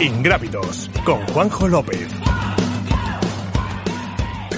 Ingrávidos con Juanjo López.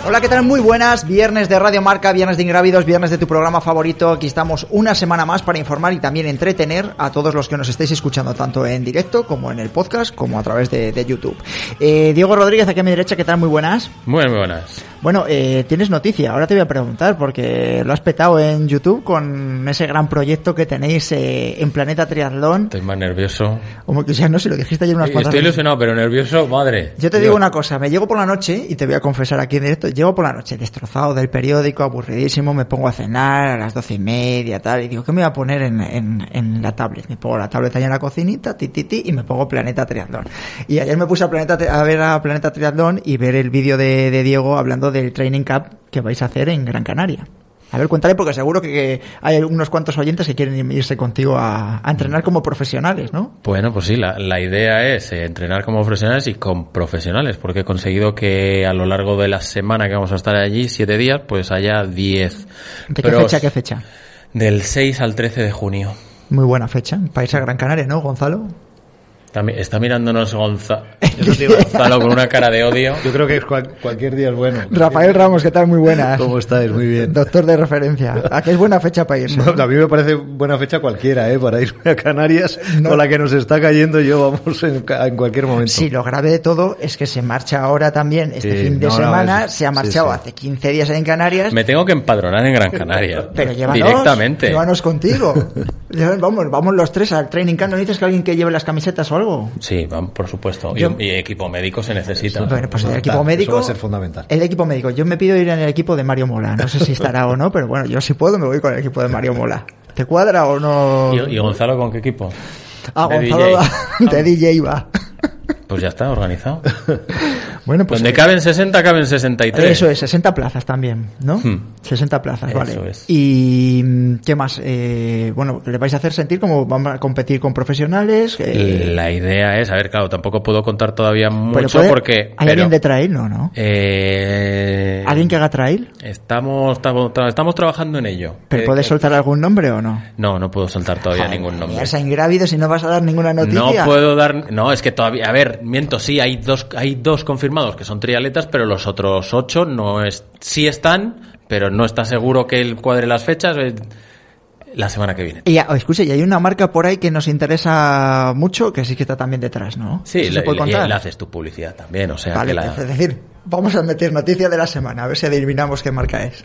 Hola, ¿qué tal? Muy buenas. Viernes de Radio Marca, viernes de Ingrávidos, viernes de tu programa favorito. Aquí estamos una semana más para informar y también entretener a todos los que nos estéis escuchando, tanto en directo como en el podcast, como a través de, de YouTube. Eh, Diego Rodríguez, aquí a mi derecha, ¿qué tal? Muy buenas. Muy, muy buenas. Bueno, eh, tienes noticia. Ahora te voy a preguntar, porque lo has petado en YouTube con ese gran proyecto que tenéis eh, en Planeta Triatlón. Estoy más nervioso. Como que ya no sé, lo dijiste ayer unas cuantas Estoy veces. ilusionado, pero nervioso, madre. Yo te Dios. digo una cosa, me llego por la noche, y te voy a confesar aquí en directo, llego por la noche destrozado del periódico, aburridísimo, me pongo a cenar a las doce y media, tal, y digo, ¿qué me voy a poner en, en, la tablet? Me pongo la tablet ahí en la cocinita, ti, ti, ti, y me pongo Planeta Triatlón. Y ayer me puse a, Planeta, a ver a Planeta Triatlón y ver el vídeo de, de Diego hablando del Training Cup que vais a hacer en Gran Canaria. A ver, cuéntale, porque seguro que, hay unos cuantos oyentes que quieren irse contigo a, a entrenar como profesionales, ¿no? Bueno, pues sí, la, la idea es eh, entrenar como profesionales y con profesionales, porque he conseguido que a lo largo de la semana que vamos a estar allí, siete días, pues haya diez. ¿De qué fecha qué fecha? Del 6 al 13 de junio. Muy buena fecha, para irse a Gran Canaria, ¿no, Gonzalo? Está, mi- está mirándonos Gonza- Gonzalo con una cara de odio. Yo creo que es cual- cualquier día es bueno. Rafael Ramos, ¿qué tal? Muy buenas. ¿Cómo estáis? Muy bien. Doctor de referencia. ¿A qué es buena fecha para irse? A mí me parece buena fecha cualquiera, ¿eh? Para irme a Canarias No. con la que nos está cayendo yo, vamos, en, cualquier momento. Sí, lo grave de todo es que se marcha ahora también este Sí, fin de no, no, semana. es- se ha marchado sí. hace 15 días en Canarias. Me tengo que empadronar en Gran Canaria. Pero llévanos, Directamente. llévanos contigo. Vamos, vamos los tres al training camp. ¿No dices que alguien que lleve las camisetas o algo? Sí, por supuesto. Y, Yo- y equipo médico se necesita. Bueno, pues el equipo eso médico. va a ser fundamental. El equipo médico. Yo me pido ir en el equipo de Mario Mola. No sé si estará o no, pero bueno, yo si puedo me voy con el equipo de Mario Mola. ¿Te cuadra o no? ¿Y, y Gonzalo con qué equipo? Ah, de Gonzalo DJ. va- de DJ va. Pues ya está, organizado. Bueno, pues Donde caben 60, caben 63. Eso es, 60 plazas también, ¿no? Hmm. 60 plazas, Eso vale. es. Y mm, ¿qué más? Eh, bueno, le vais a hacer sentir como vamos a competir con profesionales. eh, La idea es, a ver, claro, tampoco puedo contar todavía mucho puede- porque... ¿Hay pero, alguien de trail? No, ¿no? eh, ¿Alguien que haga trail? Estamos, estamos, estamos trabajando en ello. ¿Pero Eh, puedes eh, soltar algún nombre o no? No, no puedo soltar todavía Joder, ningún nombre. Ya se ingrávidos y no vas a dar ninguna No noticia. puedo dar, no, es que todavía, a ver, miento, sí, hay dos, hay dos confirmados que son triatletas, pero los otros ocho no es, sí están, pero no está seguro que él cuadre las fechas eh, la semana que viene. Y ya, oh, escuche, y hay una marca por ahí que nos interesa mucho, que sí que está también detrás, ¿no? Sí, ¿Eso le, puede contar? le haces tu publicidad también, o sea, Vale, que la- es decir, vamos a meter noticia de la semana, a ver si adivinamos qué marca es.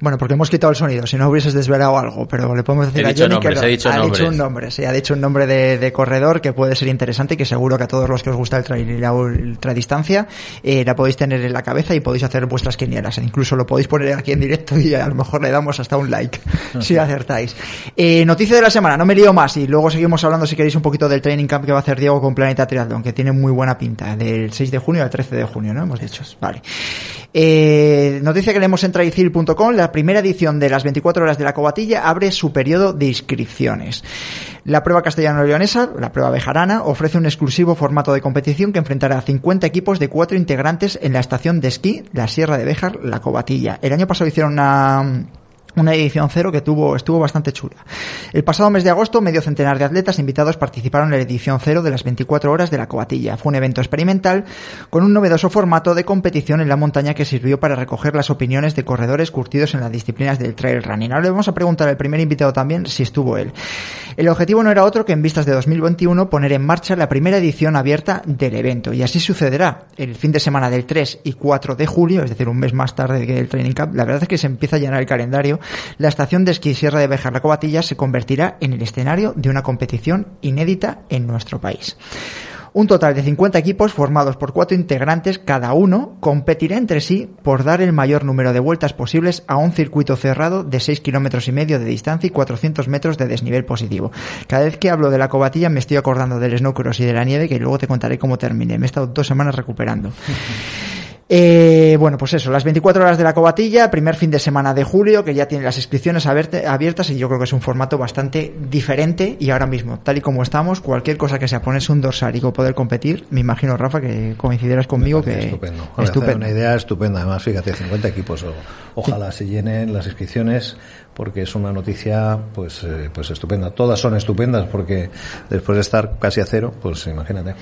Bueno, porque hemos quitado el sonido, si no hubieses desvelado algo, pero le podemos decir He a dicho Johnny nombres, que he dicho ha nombres. dicho un nombre, sí, ha dicho un nombre de, de corredor que puede ser interesante y que seguro que a todos los que os gusta el trail y la ultradistancia eh, la podéis tener en la cabeza y podéis hacer vuestras quinielas. E incluso lo podéis poner aquí en directo y a lo mejor le damos hasta un like si acertáis. Eh, noticia de la semana, no me lío más y luego seguimos hablando si queréis un poquito del training camp que va a hacer Diego con Planeta Triathlon, que tiene muy buena pinta, del 6 de junio al 13 de junio, ¿no? Hemos dicho. Vale. Eh, noticia que leemos en traicil.com, la primera edición de las 24 horas de la cobatilla abre su periodo de inscripciones. La prueba castellano-leonesa, la prueba bejarana, ofrece un exclusivo formato de competición que enfrentará a 50 equipos de cuatro integrantes en la estación de esquí, la Sierra de Béjar, la Cobatilla. El año pasado hicieron una una edición cero que tuvo, estuvo bastante chula. El pasado mes de agosto, medio centenar de atletas invitados participaron en la edición cero de las 24 horas de la coatilla. Fue un evento experimental con un novedoso formato de competición en la montaña que sirvió para recoger las opiniones de corredores curtidos en las disciplinas del trail running. Ahora le vamos a preguntar al primer invitado también si estuvo él. El objetivo no era otro que en vistas de 2021 poner en marcha la primera edición abierta del evento y así sucederá el fin de semana del 3 y 4 de julio, es decir, un mes más tarde que el Training Camp. La verdad es que se empieza a llenar el calendario la estación de esquí Sierra de Bejar la Cobatilla se convertirá en el escenario de una competición inédita en nuestro país. Un total de 50 equipos formados por cuatro integrantes cada uno competirá entre sí por dar el mayor número de vueltas posibles a un circuito cerrado de 6 kilómetros y medio de distancia y 400 metros de desnivel positivo. Cada vez que hablo de la cobatilla me estoy acordando del snowcross y de la nieve que luego te contaré cómo terminé. Me he estado dos semanas recuperando. Eh, bueno, pues eso, las 24 horas de la cobatilla, primer fin de semana de julio, que ya tiene las inscripciones abiertas y yo creo que es un formato bastante diferente y ahora mismo, tal y como estamos, cualquier cosa que sea ponerse un dorsal y poder competir, me imagino, Rafa, que coincidirás conmigo que estupendo. Una idea estupenda, además, fíjate, 50 equipos, ojalá se llenen las inscripciones porque es una noticia pues eh, pues estupenda. Todas son estupendas porque después de estar casi a cero, pues imagínate.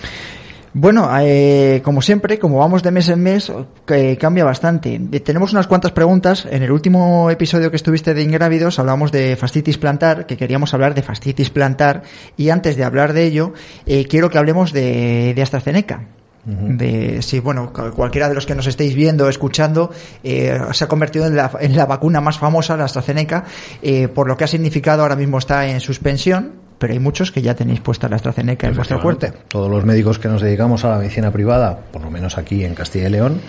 Bueno, eh, como siempre, como vamos de mes en mes, que cambia bastante. Eh, tenemos unas cuantas preguntas. En el último episodio que estuviste de Ingrávidos hablamos de fascitis plantar, que queríamos hablar de fascitis plantar. Y antes de hablar de ello, eh, quiero que hablemos de, de AstraZeneca. De si, bueno, cualquiera de los que nos estéis viendo, escuchando, eh, se ha convertido en la, en la, vacuna más famosa, la AstraZeneca, eh, por lo que ha significado ahora mismo está en suspensión, pero hay muchos que ya tenéis puesta la AstraZeneca en vuestro cuerpo. Todos los médicos que nos dedicamos a la medicina privada, por lo menos aquí en Castilla y León,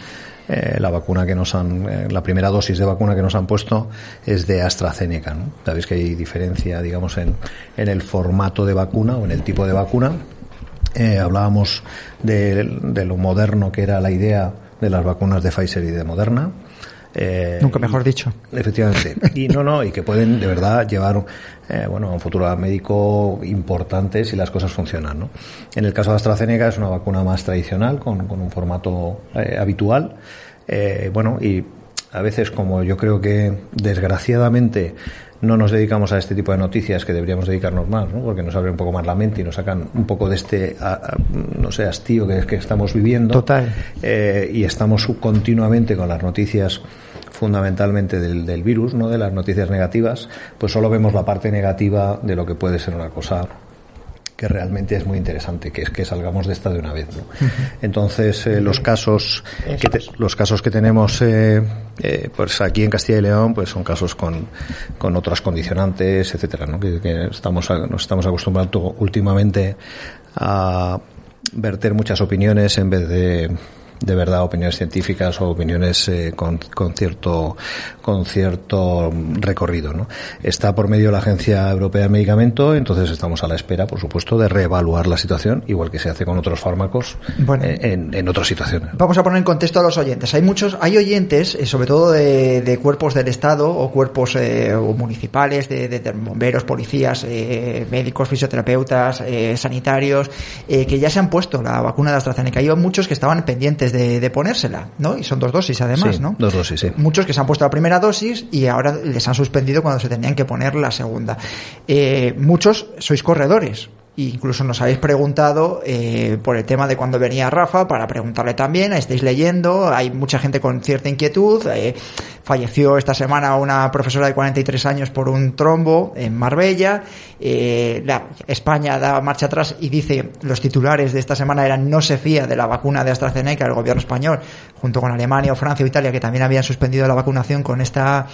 eh, la vacuna que nos han, eh, la primera dosis de vacuna que nos han puesto es de AstraZeneca. ¿no? Sabéis que hay diferencia, digamos, en, en el formato de vacuna o en el tipo de vacuna. Eh, hablábamos de, de, lo moderno que era la idea de las vacunas de Pfizer y de Moderna. Eh, Nunca mejor dicho. Efectivamente. Y no, no, y que pueden de verdad llevar eh, bueno, a un futuro médico importante si las cosas funcionan. ¿no? En el caso de AstraZeneca es una vacuna más tradicional, con, con un formato eh, habitual. Bueno, y a veces como yo creo que desgraciadamente no nos dedicamos a este tipo de noticias que deberíamos dedicarnos más, ¿no? porque nos abre un poco más la mente y nos sacan un poco de este, no sé, hastío que, que estamos viviendo. Total. Eh, y estamos continuamente con las noticias fundamentalmente del, del virus, no de las noticias negativas, pues solo vemos la parte negativa de lo que puede ser una cosa que realmente es muy interesante, que es que salgamos de esta de una vez. ¿no? Entonces, eh, los casos que te, los casos que tenemos eh, eh, pues aquí en Castilla y León, pues son casos con, con otras condicionantes, etcétera, ¿no? que, que estamos nos estamos acostumbrando últimamente a verter muchas opiniones en vez de de verdad opiniones científicas o opiniones eh, con, con, cierto con cierto recorrido. ¿no? Está por medio de la Agencia Europea de Medicamento, entonces estamos a la espera, por supuesto, de reevaluar la situación, igual que se hace con otros fármacos bueno, eh, en, en, otras situaciones. Vamos a poner en contexto a los oyentes. Hay muchos, hay oyentes, eh, sobre todo de, de, cuerpos del Estado o cuerpos eh, o municipales, de, de, bomberos, policías, eh, médicos, fisioterapeutas, eh, sanitarios, que ya se han puesto la vacuna de AstraZeneca. Hay muchos que estaban pendientes de, de, ponérsela, ¿no? Y son dos dosis además, sí, ¿no? Dos dosis, sí. Muchos que se han puesto la primera dosis y ahora les han suspendido cuando se tenían que poner la segunda. Eh, muchos sois corredores. Incluso nos habéis preguntado eh, por el tema de cuando venía Rafa para preguntarle también. Estáis leyendo, hay mucha gente con cierta inquietud. Eh, falleció esta semana una profesora de 43 años por un trombo en Marbella. Eh, la, España da marcha atrás y dice los titulares de esta semana eran no se fía de la vacuna de AstraZeneca el gobierno español, junto con Alemania o Francia o Italia que también habían suspendido la vacunación con esta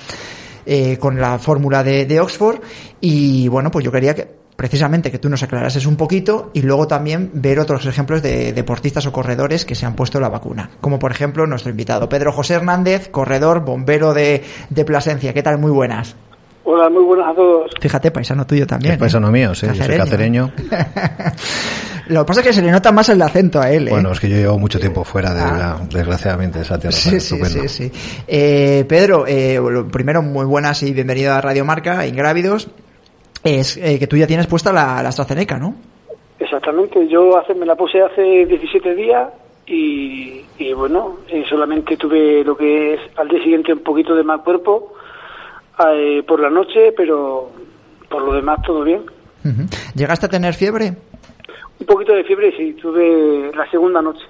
eh, con la fórmula de, de Oxford. Y bueno, pues yo quería que precisamente que tú nos aclarases un poquito y luego también ver otros ejemplos de deportistas o corredores que se han puesto la vacuna. Como por ejemplo nuestro invitado Pedro José Hernández, corredor, bombero de, de Plasencia. ¿Qué tal? Muy buenas. Hola, muy buenas a todos. Fíjate, paisano tuyo también. Es paisano ¿eh? mío, sí, cacereño. yo soy cacereño. Lo que pasa es que se le nota más el acento a él. ¿eh? Bueno, es que yo llevo mucho tiempo fuera de ah. la, desgraciadamente, esa tierra. Sí, sí, sí, sí, eh, Pedro, eh, primero, muy buenas y bienvenido a Radio Marca, Ingrávidos es eh, que tú ya tienes puesta la, la AstraZeneca, ¿no? Exactamente, yo hace, me la puse hace 17 días y, y bueno, eh, solamente tuve lo que es al día siguiente un poquito de mal cuerpo eh, por la noche, pero por lo demás todo bien. Uh -huh. ¿Llegaste a tener fiebre? Un poquito de fiebre, sí, tuve la segunda noche.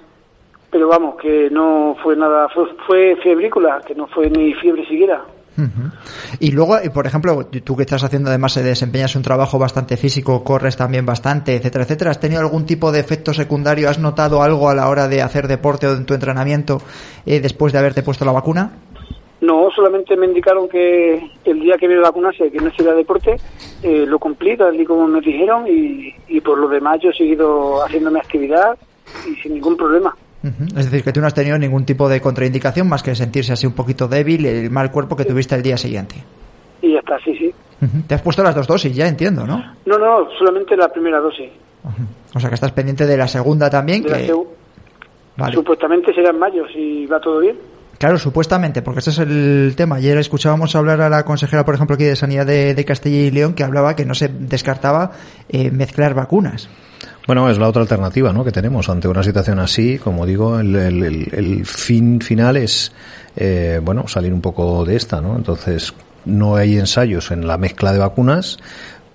Pero vamos, que no fue nada, fue, fue febrícula, que no fue ni fiebre siquiera. Y luego, por ejemplo, tú que estás haciendo además, desempeñas un trabajo bastante físico, corres también bastante, etcétera, etcétera. ¿Has tenido algún tipo de efecto secundario? ¿Has notado algo a la hora de hacer deporte o en tu entrenamiento eh, después de haberte puesto la vacuna? No, solamente me indicaron que el día que me vacunase, que no hiciera deporte, eh, lo cumplí tal y como me dijeron y, y por lo demás yo he seguido haciendo mi actividad y sin ningún problema. Es decir, que tú no has tenido ningún tipo de contraindicación más que sentirse así un poquito débil, el mal cuerpo que tuviste el día siguiente. Y ya está, sí, sí. Te has puesto las dos dosis, ya entiendo, ¿no? No, no, solamente la primera dosis. O sea que estás pendiente de la segunda también, De la que... Vale. Supuestamente será en mayo, si va todo bien. Claro, supuestamente, porque ese es el tema. Ayer escuchábamos hablar a la consejera, por ejemplo, aquí de Sanidad de, de Castilla y León, que hablaba que no se descartaba eh, mezclar vacunas. Bueno, es la otra alternativa ¿no? que tenemos ante una situación así. Como digo, el, fin final es eh, bueno salir un poco de esta. ¿no? Entonces, no hay ensayos en la mezcla de vacunas,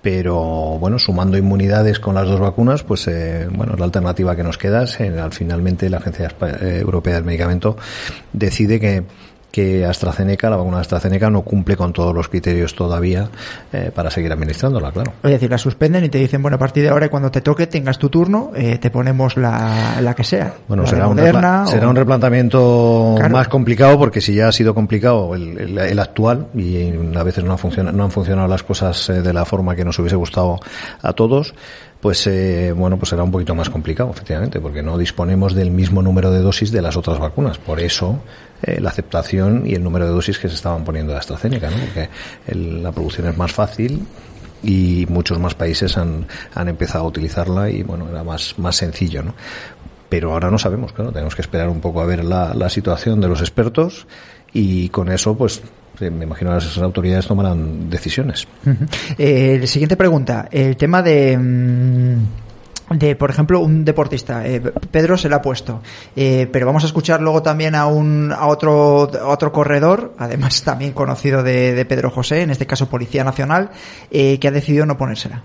pero bueno, sumando inmunidades con las dos vacunas, pues eh, bueno, la alternativa que nos queda es, al finalmente la Agencia eh, Europea del Medicamento decide que que AstraZeneca, la vacuna de AstraZeneca, no cumple con todos los criterios todavía eh, para seguir administrándola, claro. Es decir, la suspenden y te dicen, bueno, a partir de ahora, cuando te toque, tengas tu turno, eh, te ponemos la, la que sea. Bueno, La será un, Moderna repla- será o- un replanteamiento Claro. más complicado porque si ya ha sido complicado el, el- el actual y a veces no, funciona- no han funcionado las cosas eh, de la forma que nos hubiese gustado a todos, pues eh, bueno, pues será un poquito más complicado, efectivamente, porque no disponemos del mismo número de dosis de las otras vacunas. Por eso eh, la aceptación y el número de dosis que se estaban poniendo de AstraZeneca, ¿no? Porque el- la producción es más fácil y muchos más países han, han empezado a utilizarla y bueno, era más, más sencillo, ¿no? Pero ahora no sabemos, claro, tenemos que esperar un poco a ver la, la situación de los expertos y con eso, pues, eh, me imagino que las autoridades tomarán decisiones. Eh, siguiente pregunta. El tema de. mm, De, por ejemplo, un deportista, eh, Pedro se la ha puesto, eh, pero vamos a escuchar luego también a un a otro a otro corredor, además también conocido de, de Pedro José, en este caso Policía Nacional, eh, que ha decidido no ponérsela.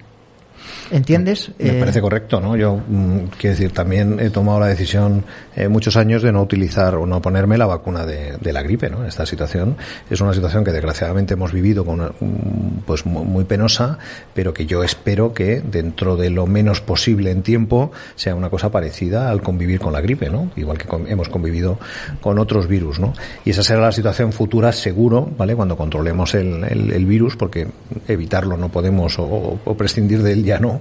¿Entiendes? Me Eh, parece correcto, ¿no? Yo, mm, quiero decir, también he tomado la decisión eh, muchos años de no utilizar o no ponerme la vacuna de, de la gripe, ¿no? Esta situación es una situación que desgraciadamente hemos vivido con mm, pues mu- muy penosa, pero que yo espero que dentro de lo menos posible en tiempo sea una cosa parecida al convivir con la gripe, ¿no? Igual que con- hemos convivido con otros virus, ¿no? Y esa será la situación futura seguro, ¿vale? Cuando controlemos el, el- el virus, porque evitarlo no podemos o- o prescindir de él ya no,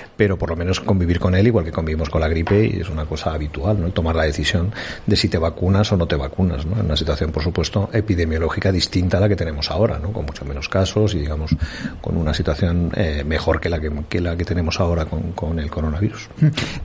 pero por lo menos convivir con él igual que convivimos con la gripe y es una cosa habitual, ¿no? El tomar la decisión de si te vacunas o no te vacunas, ¿no? En una situación, por supuesto, epidemiológica distinta a la que tenemos ahora, ¿no? Con mucho menos casos y, digamos, con una situación eh, mejor que la que, que la que tenemos ahora con, con el coronavirus.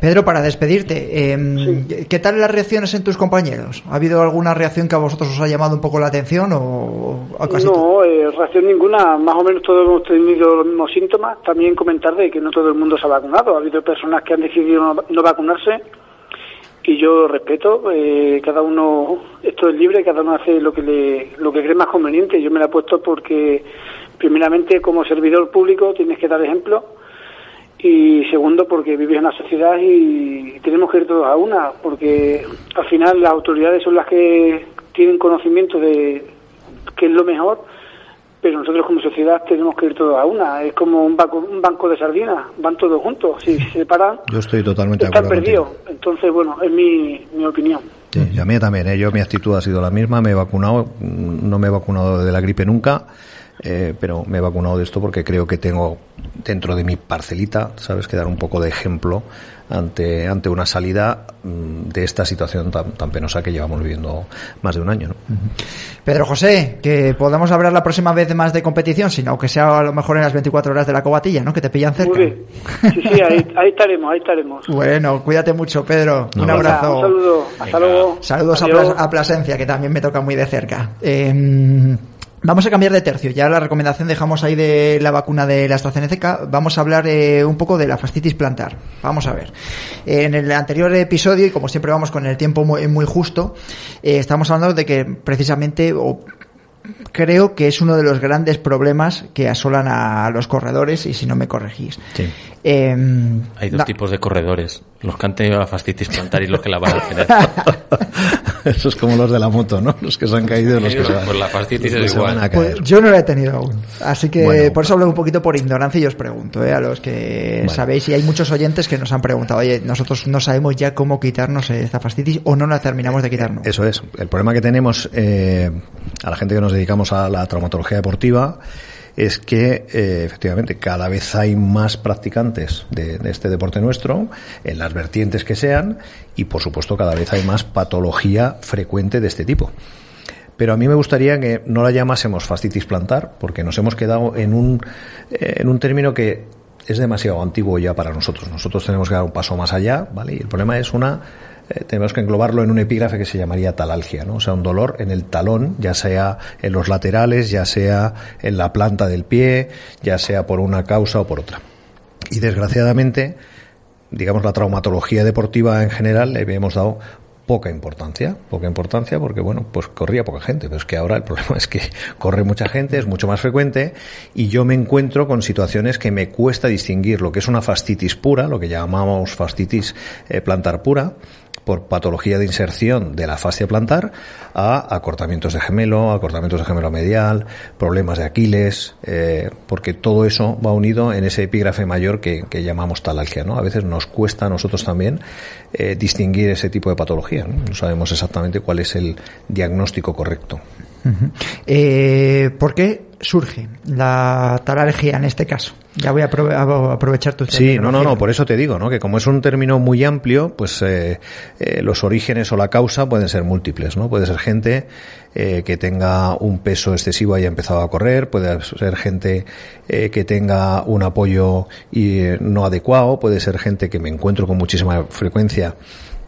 Pedro, para despedirte, eh, ¿qué tal las reacciones en tus compañeros? ¿Ha habido alguna reacción que a vosotros os ha llamado un poco la atención o, o casi? No, eh, reacción ninguna. Más o menos todos hemos tenido los mismos síntomas. También comentar de que no todo el mundo se ha vacunado. Ha habido personas que han decidido no, vacunarse y yo respeto. eh, cada uno, esto es libre, cada uno hace lo que le, lo que cree más conveniente. Yo me la he puesto porque, primeramente, como servidor público tienes que dar ejemplo y segundo porque vives en una sociedad y tenemos que ir todos a una porque al final las autoridades son las que tienen conocimiento de qué es lo mejor pero nosotros como sociedad tenemos que ir todos a una. Es como un banco, un banco de sardinas. Van todos juntos. Si se separan Yo estoy totalmente de están acuerdo perdidos. contigo. entonces bueno es mi, mi opinión. Sí, y a mí también, ¿eh? yo mi actitud ha sido la misma, me he vacunado, no me he vacunado de la gripe nunca, eh, pero me he vacunado de esto porque creo que tengo dentro de mi parcelita, sabes, que dar un poco de ejemplo ante, ante una salida mm, de esta situación tan, tan penosa que llevamos viviendo más de un año. ¿no? Pedro José, que podamos hablar la próxima vez más de competición, sino que sea a lo mejor en las 24 horas de la cobatilla, ¿no? Que te pillan cerca. muy bien sí sí ahí, ahí estaremos ahí estaremos Bueno, cuídate mucho, Pedro. Un abrazo. un saludo hasta luego Saludos a, Adiós. Plas- a Plasencia, que también me toca muy de cerca. Eh, vamos a cambiar de tercio. Ya la recomendación dejamos ahí de la vacuna de la AstraZeneca. Vamos a hablar eh, un poco de la fascitis plantar. Vamos a ver. Eh, en el anterior episodio, y como siempre vamos con el tiempo muy, muy justo, eh, estamos hablando de que precisamente... o Creo que es uno de los grandes problemas que asolan a los corredores y si no me corregís. Sí. Eh, Hay dos tipos de corredores, los que han tenido la fascitis plantar y los que la van a tener. Eso es como los de la moto, ¿no? Los que se han caído y los que se van, Pues la que es igual. a caer. Pues yo no la he tenido aún. Así que Bueno. por eso hablo un poquito por ignorancia y os pregunto, ¿eh? a los que sabéis, y hay muchos oyentes que nos han preguntado, oye, nosotros no sabemos ya cómo quitarnos esta fascitis o no la terminamos de quitarnos. Eso es. El problema que tenemos eh, a la gente que nos dedicamos a la traumatología deportiva es que eh, efectivamente cada vez hay más practicantes de, este deporte nuestro, en las vertientes que sean, y por supuesto cada vez hay más patología frecuente de este tipo. Pero a mí me gustaría que no la llamásemos fascitis plantar, porque nos hemos quedado en un, eh, en un término que es demasiado antiguo ya para nosotros. Nosotros tenemos que dar un paso más allá, ¿vale? Y el problema es una eh, tenemos que englobarlo en un epígrafe que se llamaría talalgia, ¿no? O sea, un dolor en el talón, ya sea en los laterales, ya sea en la planta del pie, ya sea por una causa o por otra. Y desgraciadamente, digamos, la traumatología deportiva en general le hemos dado poca importancia, poca importancia porque bueno, pues corría poca gente, pero es que ahora el problema es que corre mucha gente, es mucho más frecuente y yo me encuentro con situaciones que me cuesta distinguir lo que es una fastitis pura, lo que llamamos fastitis eh, plantar pura, por patología de inserción de la fascia plantar a acortamientos de gemelo, acortamientos de gemelo medial, problemas de Aquiles, eh, porque todo eso va unido en ese epígrafe mayor que, llamamos talalgia. ¿no? A veces nos cuesta a nosotros también eh, distinguir ese tipo de patología. ¿no? sabemos exactamente cuál es el diagnóstico correcto. Eh, ¿Por qué surge la talalgia en este caso? Ya voy a, aprovechar tu Sí, no, no, no, por eso te digo, ¿no? Que como es un término muy amplio, pues eh, eh, los orígenes o la causa pueden ser múltiples, ¿no? Puede ser gente eh, que tenga un peso excesivo y haya empezado a correr, puede ser gente que tenga un apoyo y, no adecuado, puede ser gente que me encuentro con muchísima frecuencia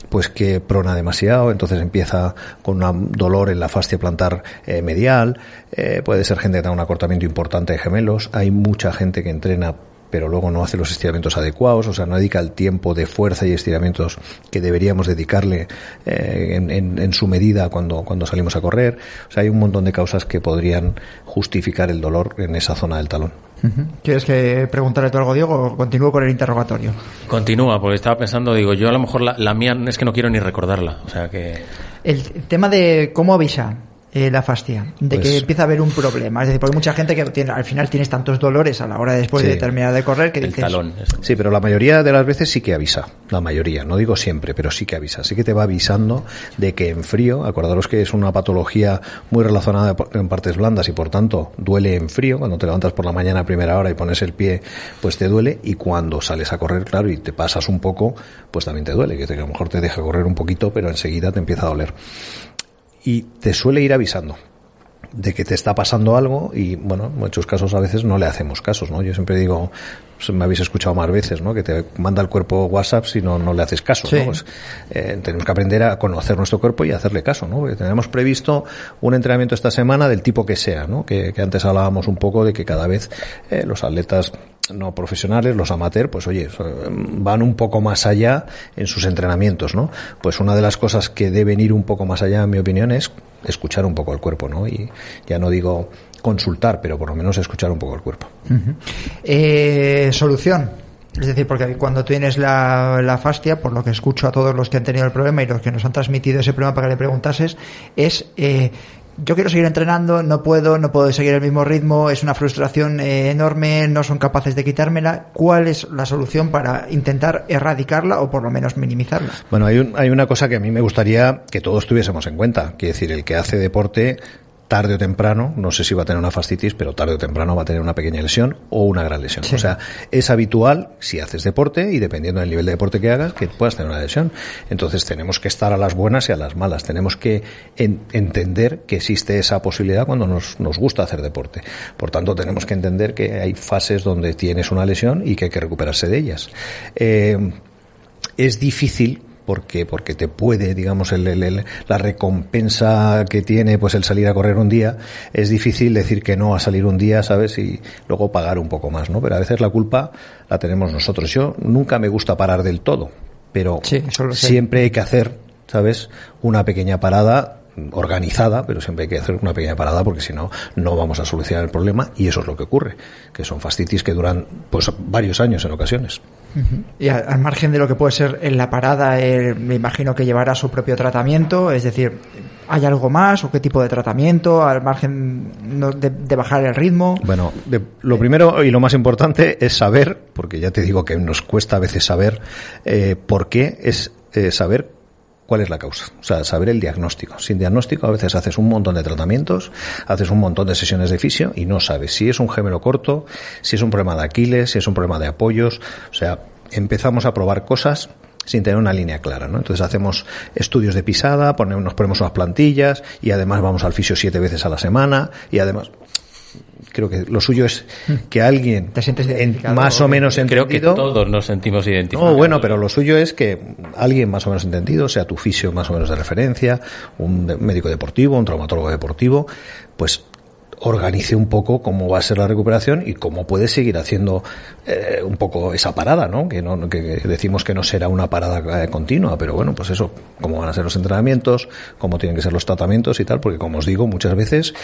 pues que prona demasiado, entonces empieza con un dolor en la fascia plantar eh, medial, eh, puede ser gente que tenga un acortamiento importante de gemelos, hay mucha gente que entrena pero luego no hace los estiramientos adecuados, o sea, no dedica el tiempo de fuerza y estiramientos que deberíamos dedicarle eh, en, en, su medida cuando, cuando salimos a correr. O sea, hay un montón de causas que podrían justificar el dolor en esa zona del talón. ¿Quieres que preguntarle tú algo, Diego, o continúo con el interrogatorio? Continúa, porque estaba pensando, digo, yo a lo mejor la, mía es que no quiero ni recordarla. O sea que. El tema de cómo avisa eh, la fascia, de que pues empieza a haber un problema. Es decir, porque mucha gente que tiene, al final tienes tantos dolores a la hora de después de terminar de correr que el talón. Sí, pero la mayoría de las veces sí que avisa. La mayoría, no digo siempre, pero sí que avisa. Sí que te va avisando de que en frío, acordaros que es una patología muy relacionada en partes blandas y por tanto duele en frío. Cuando te levantas por la mañana a primera hora y pones el pie, pues te duele. Y cuando sales a correr, claro, y te pasas un poco, pues también te duele. Que a lo mejor te deja correr un poquito, pero enseguida te empieza a doler y te suele ir avisando de que te está pasando algo y bueno, en muchos casos a veces no le hacemos casos, ¿no? Yo siempre digo, pues, me habéis escuchado más veces, ¿no? Que te manda el cuerpo WhatsApp si no, no le haces caso, ¿no? Pues, eh, tenemos que aprender a conocer nuestro cuerpo y hacerle caso, ¿no? Porque tenemos previsto un entrenamiento esta semana del tipo que sea, ¿no? Que, antes hablábamos un poco de que cada vez eh, los atletas no profesionales, los amateurs, pues oye, van un poco más allá en sus entrenamientos, ¿no? Pues una de las cosas que deben ir un poco más allá, en mi opinión, es escuchar un poco el cuerpo, ¿no? Y ya no digo consultar, pero por lo menos escuchar un poco el cuerpo. Eh, solución. Es decir, porque cuando tienes la, la, fascia, por lo que escucho a todos los que han tenido el problema y los que nos han transmitido ese problema para que le preguntases, es eh, yo quiero seguir entrenando, no puedo, no puedo seguir el mismo ritmo, es una frustración eh, enorme, no son capaces de quitármela. ¿Cuál es la solución para intentar erradicarla o por lo menos minimizarla? Bueno, hay, hay una cosa que a mí me gustaría que todos tuviésemos en cuenta, que decir, el que hace deporte tarde o temprano, no sé si va a tener una fascitis, pero tarde o temprano va a tener una pequeña lesión o una gran lesión. O sea, es habitual si haces deporte y dependiendo del nivel de deporte que hagas, que puedas tener una lesión. Entonces tenemos que estar a las buenas y a las malas. Tenemos que entender que existe esa posibilidad cuando nos, nos gusta hacer deporte. Por tanto, tenemos que entender que hay fases donde tienes una lesión y que hay que recuperarse de ellas. Eh, es difícil porque porque te puede digamos el, la recompensa que tiene pues el salir a correr un día es difícil decir que no a salir un día sabes y luego pagar un poco más no pero a veces la culpa la tenemos nosotros. Yo nunca me gusta parar del todo pero siempre hay que hacer sabes una pequeña parada organizada, pero siempre hay que hacer una pequeña parada porque si no, no vamos a solucionar el problema y eso es lo que ocurre, que son fastitis que duran pues varios años en ocasiones. Y al, margen de lo que puede ser en la parada, eh, me imagino que llevará su propio tratamiento, es decir, ¿hay algo más o qué tipo de tratamiento al margen de, bajar el ritmo? Bueno, lo primero y lo más importante es saber, porque ya te digo que nos cuesta a veces saber eh, por qué, es eh, saber cuál es la causa. O sea, saber el diagnóstico. Sin diagnóstico a veces haces un montón de tratamientos, haces un montón de sesiones de fisio y no sabes si es un gemelo corto, si es un problema de Aquiles, si es un problema de apoyos. O sea, empezamos a probar cosas sin tener una línea clara, ¿no? Entonces hacemos estudios de pisada, ponemos, nos ponemos unas plantillas y además vamos al fisio siete veces a la semana y además creo que lo suyo es que alguien ¿Te sientes en- más o menos Creo que entendido. todos nos sentimos identificados. no, bueno, pero lo suyo es que alguien más o menos entendido, sea tu fisio más o menos de referencia, un médico deportivo, un traumatólogo deportivo, pues organice un poco cómo va a ser la recuperación y cómo puede seguir haciendo eh, un poco esa parada, ¿no? Que, no que decimos que no será una parada eh, continua, pero bueno, pues eso, cómo van a ser los entrenamientos, cómo tienen que ser los tratamientos y tal, porque como os digo, muchas veces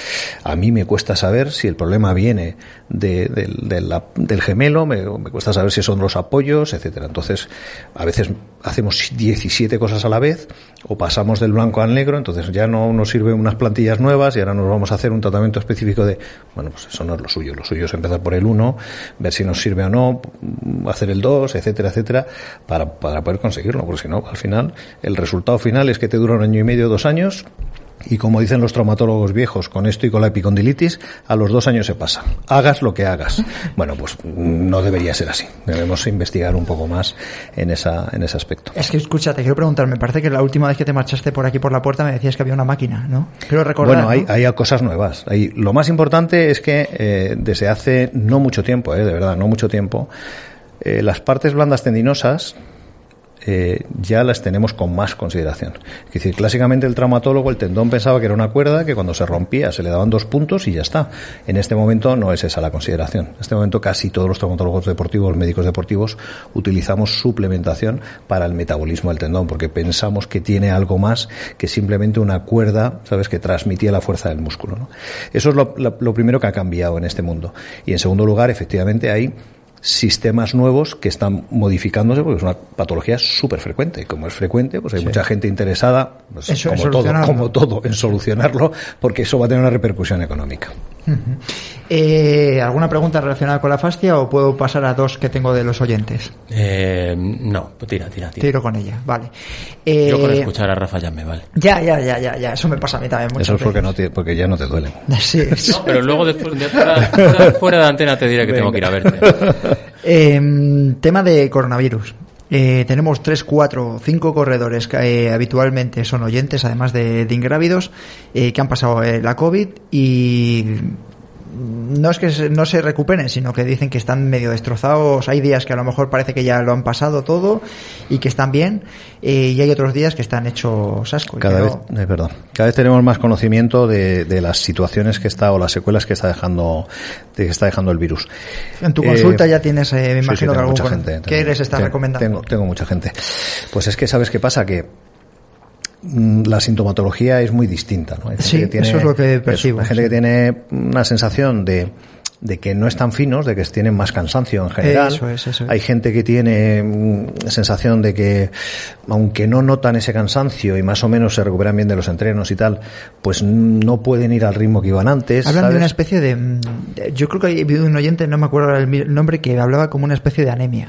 a mí me cuesta saber si el problema viene de- del- gemelo, me, me cuesta saber si son los apoyos, etcétera. Entonces, a veces hacemos 17 cosas a la vez o pasamos del blanco al negro, entonces ya no nos sirven unas plantillas nuevas y ahora nos vamos a hacer un tratamiento específico de, bueno, pues eso no es lo suyo, lo suyo es empezar por el 1, ver si nos sirve o no, hacer el 2, etcétera, etcétera, para, para poder conseguirlo, porque si no, al final, el resultado final es que te dura un año y medio, dos años, y como dicen los traumatólogos viejos, con esto y con la epicondilitis, a los dos años se pasa. Hagas lo que hagas. Bueno, pues mm, no debería ser así. Debemos investigar un poco más en, esa, en ese aspecto. Es que, escucha, te quiero preguntar, me parece que la última vez que te marchaste por aquí por la puerta me decías que había una máquina, ¿no? Quiero recordar, Bueno, hay, ¿no? hay cosas nuevas. Hay, lo más importante es que eh, desde hace no mucho tiempo, eh, de verdad, no mucho tiempo, eh, las partes blandas tendinosas eh, ya las tenemos con más consideración. Es decir, clásicamente el traumatólogo, el tendón pensaba que era una cuerda que cuando se rompía se le daban dos puntos y ya está. En este momento no es esa la consideración. En este momento casi todos los traumatólogos deportivos, médicos deportivos, utilizamos suplementación para el metabolismo del tendón porque pensamos que tiene algo más que simplemente una cuerda, sabes, que transmitía la fuerza del músculo. Eso es lo- lo primero que ha cambiado en este mundo. Y en segundo lugar, efectivamente, hay sistemas nuevos que están modificándose porque es una patología súper frecuente. Y como es frecuente, pues hay mucha gente interesada, pues, Eso, como, todo, como todo, en solucionarlo, porque eso va a tener una repercusión económica. Eh, ¿Alguna pregunta relacionada con la fascia o puedo pasar a dos que tengo de los oyentes? Eh, no, tira, tira, tira. Tiro con ella, vale. Eh, Yo con escuchar a Rafa ya me vale. Ya, ya, ya, ya, ya, eso me pasa a mí también muchas Eso es porque, veces. no te- porque ya no te duele. Sí. No, pero luego después de fuera, fuera- fuera de antena te diré que tengo que ir a verte. Eh, tema de coronavirus. Eh, tenemos tres, cuatro, cinco corredores que eh, habitualmente son oyentes, además de, de ingrávidos, eh, que han pasado eh, la COVID y no es que no se recuperen, sino que dicen que están medio destrozados. Hay días que a lo mejor parece que ya lo han pasado todo y que están bien, eh, y hay otros días que están hechos asco. Cada que vez, no- verdad. Cada vez tenemos más conocimiento de, de las situaciones que está o las secuelas que está dejando, de que está dejando el virus. En tu Eh, consulta ya tienes, eh, me Sí, imagino sí, que tengo algún gente. ¿Qué tengo- les estás tengo- recomendando? Tengo, tengo mucha gente. Pues es que, ¿sabes qué pasa? Que la sintomatología es muy distinta. ¿no? Hay gente Sí, que tiene- eso es lo que percibo, Hay gente sí. que tiene una sensación de de que no están finos, de que tienen más cansancio en general. Eso es, eso es. Hay gente que tiene mm, sensación de que, aunque no notan ese cansancio y más o menos se recuperan bien de los entrenos y tal, pues no pueden ir al ritmo que iban antes. Hablan de una especie de. mm, Yo creo que hay un oyente, no me acuerdo el nombre, que hablaba como una especie de anemia.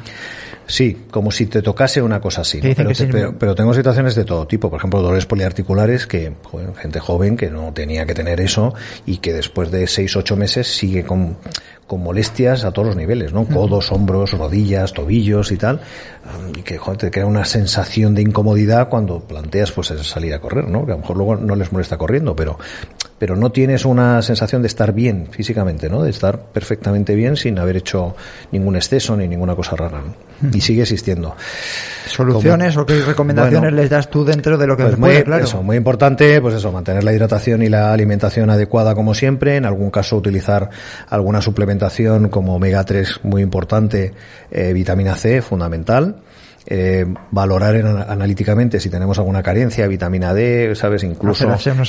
Sí, como si te tocase una cosa así. Pero, te- pero, pero tengo situaciones de todo tipo. Por ejemplo, dolores poliarticulares que, joder, gente joven que no tenía que tener eso y que después de seis, ocho meses sigue con, con molestias a todos los niveles, ¿no? Codos, hombros, rodillas, tobillos y tal. Y que, joder, te crea una sensación de incomodidad cuando planteas, pues, salir a correr, ¿no? Que a lo mejor luego no les molesta corriendo, pero, pero no tienes una sensación de estar bien físicamente, ¿no? De estar perfectamente bien sin haber hecho ningún exceso ni ninguna cosa rara, ¿no? Y sigue existiendo. ¿Soluciones Como- o qué recomendaciones Bueno, les das tú dentro de lo que Pues se muy, puede, claro? eso, muy importante, pues eso, mantener la hidratación y la alimentación adecuada como siempre. En algún caso utilizar alguna suplementación como omega 3 muy importante, eh, vitamina C fundamental. Eh, valorar en- analíticamente si tenemos alguna carencia, vitamina D, sabes, incluso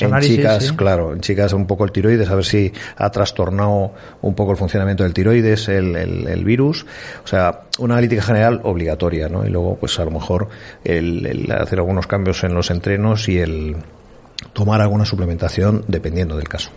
en análisis, chicas, sí. claro, en chicas un poco el tiroides, a ver si ha trastornado un poco el funcionamiento del tiroides, el, el- el virus. O sea, una analítica general obligatoria, ¿no? Y luego, pues a lo mejor el, el hacer algunos cambios en los entrenos y el tomar alguna suplementación dependiendo del caso.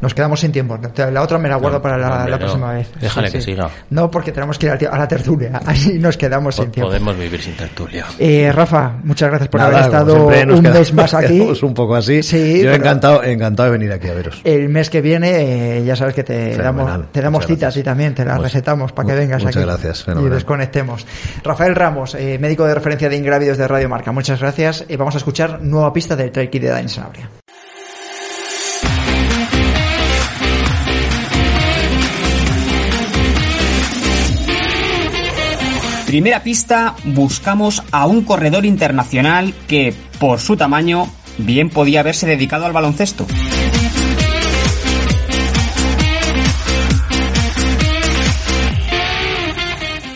Nos quedamos sin tiempo. La otra me la guardo para la, próxima vez. Déjale que siga. No, porque tenemos que ir a la tertulia. Ahí nos quedamos sin tiempo. Podemos vivir sin tertulia. Eh, Rafa, muchas gracias por haber estado un mes más aquí. un poco así. Sí, Yo encantado, encantado de venir aquí a veros. El mes que viene, eh, ya sabes que te damos, te damos citas y también te las recetamos para que vengas muchas aquí. gracias. Y desconectemos. Rafael Ramos, eh, médico de referencia de ingrávidos de Radio Marca. Muchas gracias. y vamos a escuchar nueva pista del Trail Kit de Sanabria. Primera pista, buscamos a un corredor internacional que, por su tamaño, bien podía haberse dedicado al baloncesto.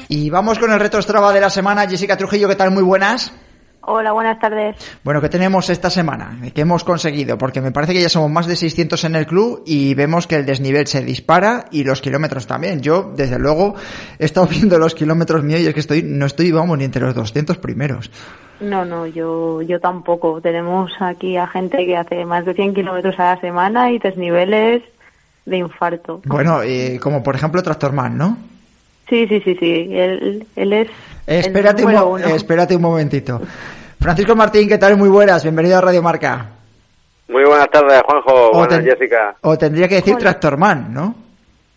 Y vamos con el reto Strava de la semana. Jessica Trujillo, ¿qué tal? Muy buenas. Hola, buenas tardes. Bueno, ¿qué tenemos esta semana? ¿Qué hemos conseguido? Porque me parece que ya somos más de 600 en el club y vemos que el desnivel se dispara y los kilómetros también. Yo, desde luego, he estado viendo los kilómetros míos y es que estoy, no estoy, vamos, ni entre los 200 primeros. No, no, yo, yo tampoco. Tenemos aquí a gente que hace más de 100 kilómetros a la semana y desniveles de infarto. Bueno, eh, como por ejemplo Tractorman, ¿no? Sí, sí, sí, sí. Él, él es. Espérate, un, espérate un momentito. Francisco Martín, ¿qué tal? Muy buenas. Bienvenido a Radio Marca. Muy buenas tardes, Juanjo. buenas, Jessica. O tendría que decir Tractorman, ¿no?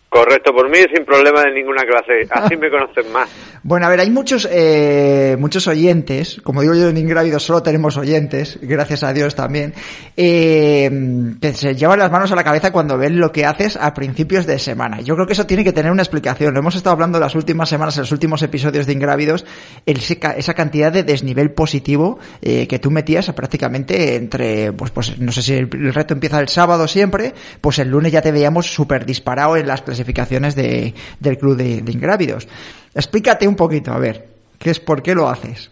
Correcto, por mí sin problema de ninguna clase. Así me conocen más. Bueno, a ver, hay muchos eh, muchos oyentes, como digo yo en Ingrávido solo tenemos oyentes, gracias a Dios también, eh, que se llevan las manos a la cabeza cuando ven lo que haces a principios de semana. Yo creo que eso tiene que tener una explicación. Lo hemos estado hablando las últimas semanas, en los últimos episodios de Ingrávidos, esa cantidad de desnivel positivo eh, que tú metías prácticamente entre, pues, pues no sé si el, reto empieza el sábado siempre, pues el lunes ya te veíamos súper disparado en las clasificaciones de, del club de, de Ingrávidos. Explícate un poquito, a ver, ¿qué es por qué lo haces?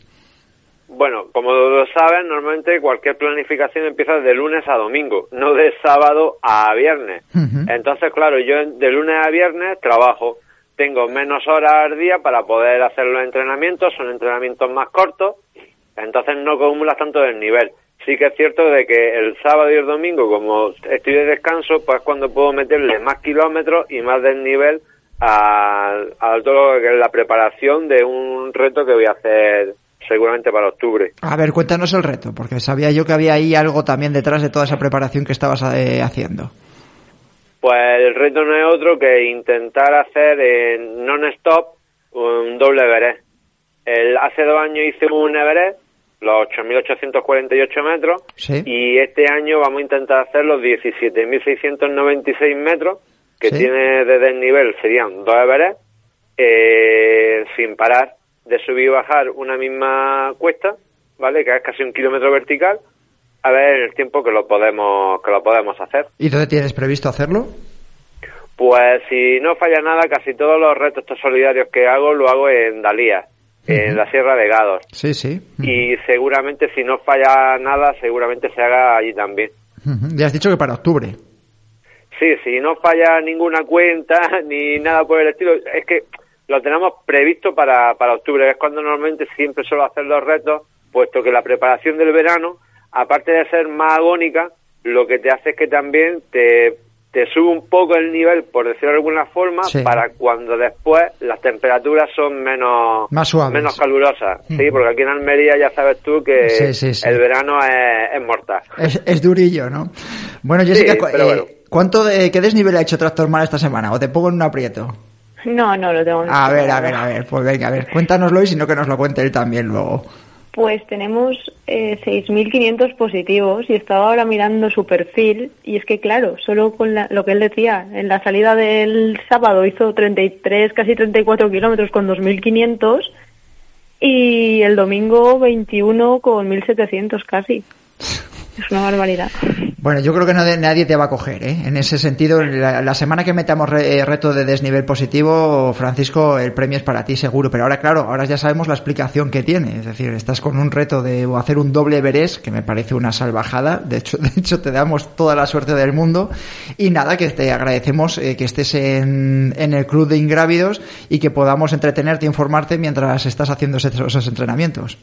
Bueno, como lo saben, normalmente cualquier planificación empieza de lunes a domingo, no de sábado a viernes. Entonces, claro, yo de lunes a viernes trabajo, tengo menos horas al día para poder hacer los entrenamientos, son entrenamientos más cortos, entonces no acumulas tanto el nivel. Sí que es cierto de que el sábado y el domingo, como estoy de descanso, pues cuando puedo meterle más kilómetros y más desnivel a, a todo lo que es la preparación de un reto que voy a hacer seguramente para octubre. A ver, cuéntanos el reto, porque sabía yo que había ahí algo también detrás de toda esa preparación que estabas eh, haciendo. Pues el reto no es otro que intentar hacer en non-stop un doble Everest. El, hace dos años hice un Everest, los 8.848 metros, y este año vamos a intentar hacer los 17.696 metros, que tiene de desnivel serían dos Everest, eh, sin parar de subir y bajar una misma cuesta, ¿vale? Que es casi un kilómetro vertical, a ver el tiempo que lo podemos que lo podemos hacer. ¿Y dónde tienes previsto hacerlo? Pues si no falla nada, casi todos los retos estos solidarios que hago lo hago en Dalía, en la Sierra de Gados. Sí, sí. Y seguramente si no falla nada, seguramente se haga allí también. Ya has dicho que para octubre. Sí, si no falla ninguna cuenta ni nada por el estilo, es que lo tenemos previsto para, para octubre, es cuando normalmente siempre suelo hacer los retos, puesto que la preparación del verano, aparte de ser más agónica, lo que te hace es que también te, te sube un poco el nivel, por decirlo de alguna forma, para cuando después las temperaturas son menos, más suaves. menos calurosas. Sí, porque aquí en Almería ya sabes tú que el verano es, es mortal. Es, durillo, ¿no? Bueno, Jessica, eh, ¿cuánto de, ¿qué desnivel ha hecho Tractor Mal esta semana? ¿O te pongo en un aprieto? No, no lo tengo. A ver, a ver, a ver, pues venga, a ver, cuéntanoslo y si no que nos lo cuente él también luego. Pues tenemos eh, 6.500 positivos y estaba ahora mirando su perfil y es que claro, solo con lo que él decía, en la salida del sábado hizo 33, casi 34 kilómetros con 2.500 y el domingo 21 con 1.700 casi. Es una barbaridad. Bueno, yo creo que nadie te va a coger, ¿eh? En ese sentido, la, semana que metamos eh, reto de desnivel positivo, Francisco, el premio es para ti seguro. Pero ahora, claro, ahora ya sabemos la explicación que tiene. Es decir, estás con un reto de hacer un doble Everest, que me parece una salvajada. De hecho, de hecho te damos toda la suerte del mundo. Y nada, que te agradecemos eh, que estés en, el club de ingrávidos y que podamos entretenerte informarte mientras estás haciendo esos entrenamientos.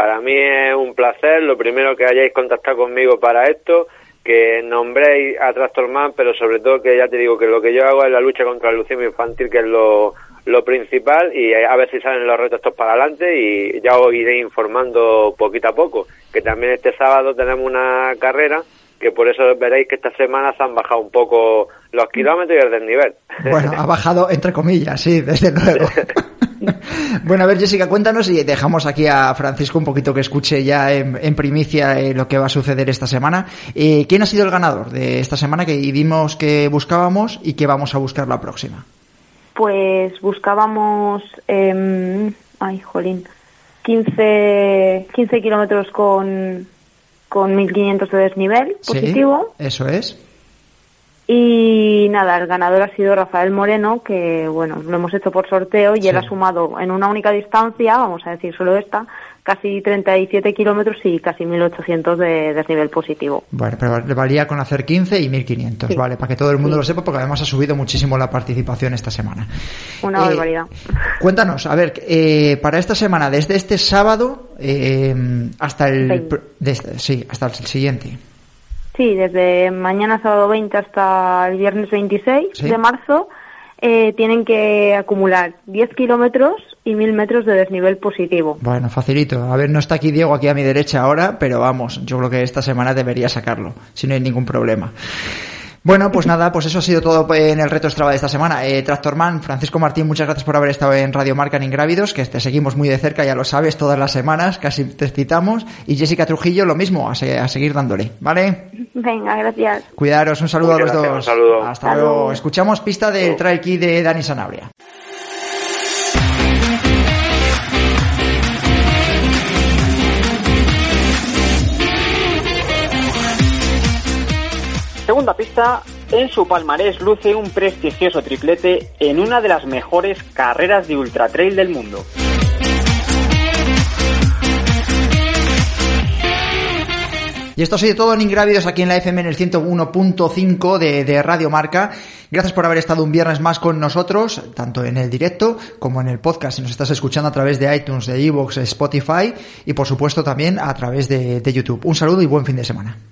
Para mí es un placer, lo primero que hayáis contactado conmigo para esto que nombréis a Trastorman, pero sobre todo que ya te digo que lo que yo hago es la lucha contra el leucemia infantil, que es lo, lo principal, y a ver si salen los retos estos para adelante y ya os iré informando poquito a poco, que también este sábado tenemos una carrera que por eso veréis que estas semanas han bajado un poco los kilómetros y el desnivel. Bueno, ha bajado entre comillas, sí, desde luego. bueno, a ver, Jessica, cuéntanos y dejamos aquí a Francisco un poquito que escuche ya en, primicia eh, lo que va a suceder esta semana. Eh, ¿Quién ha sido el ganador de esta semana que vimos que buscábamos y que vamos a buscar la próxima? Pues buscábamos, eh, ay, jolín, 15, 15 kilómetros con con 1500 de desnivel positivo. eso es. Y nada, el ganador ha sido Rafael Moreno, que bueno, lo hemos hecho por sorteo y él ha sumado en una única distancia, vamos a decir solo esta, casi 37 kilómetros y casi 1800 de desnivel positivo. Bueno, pero le valía con hacer 15 y 1500, ¿vale? Para que todo el mundo lo sepa, porque además ha subido muchísimo la participación esta semana. Una eh, barbaridad. Cuéntanos, a ver, eh, para esta semana, desde este sábado eh, hasta el. sí, hasta el siguiente. Sí, desde mañana sábado 20 hasta el viernes 26 de marzo eh, tienen que acumular 10 kilómetros y 1000 metros de desnivel positivo. Bueno, facilito. A ver, no está aquí Diego aquí a mi derecha ahora, pero vamos, yo creo que esta semana debería sacarlo, si no hay ningún problema. Bueno, pues nada, pues eso ha sido todo en el reto Strava de esta semana. Eh, Tractorman, Francisco Martín, muchas gracias por haber estado en Radio Marca en Ingrávidos, que te seguimos muy de cerca, ya lo sabes, todas las semanas, casi te citamos. Y Jessica Trujillo, lo mismo, a, seguir dándole, ¿vale? Venga, gracias. Cuidaros, un saludo a los dos. Un saludo. Hasta luego. Escuchamos pista del trail key de Dani Sanabria. Segunda pista, en su palmarés luce un prestigioso triplete en una de las mejores carreras de ultra trail del mundo. Y esto ha sido todo en Ingrávidos aquí en la FM en el 101.5 de, Radio Marca. Gracias por haber estado un viernes más con nosotros, tanto en el directo como en el podcast, si nos estás escuchando a través de iTunes, de Evox, Spotify y por supuesto también a través de YouTube. Un saludo y buen fin de semana.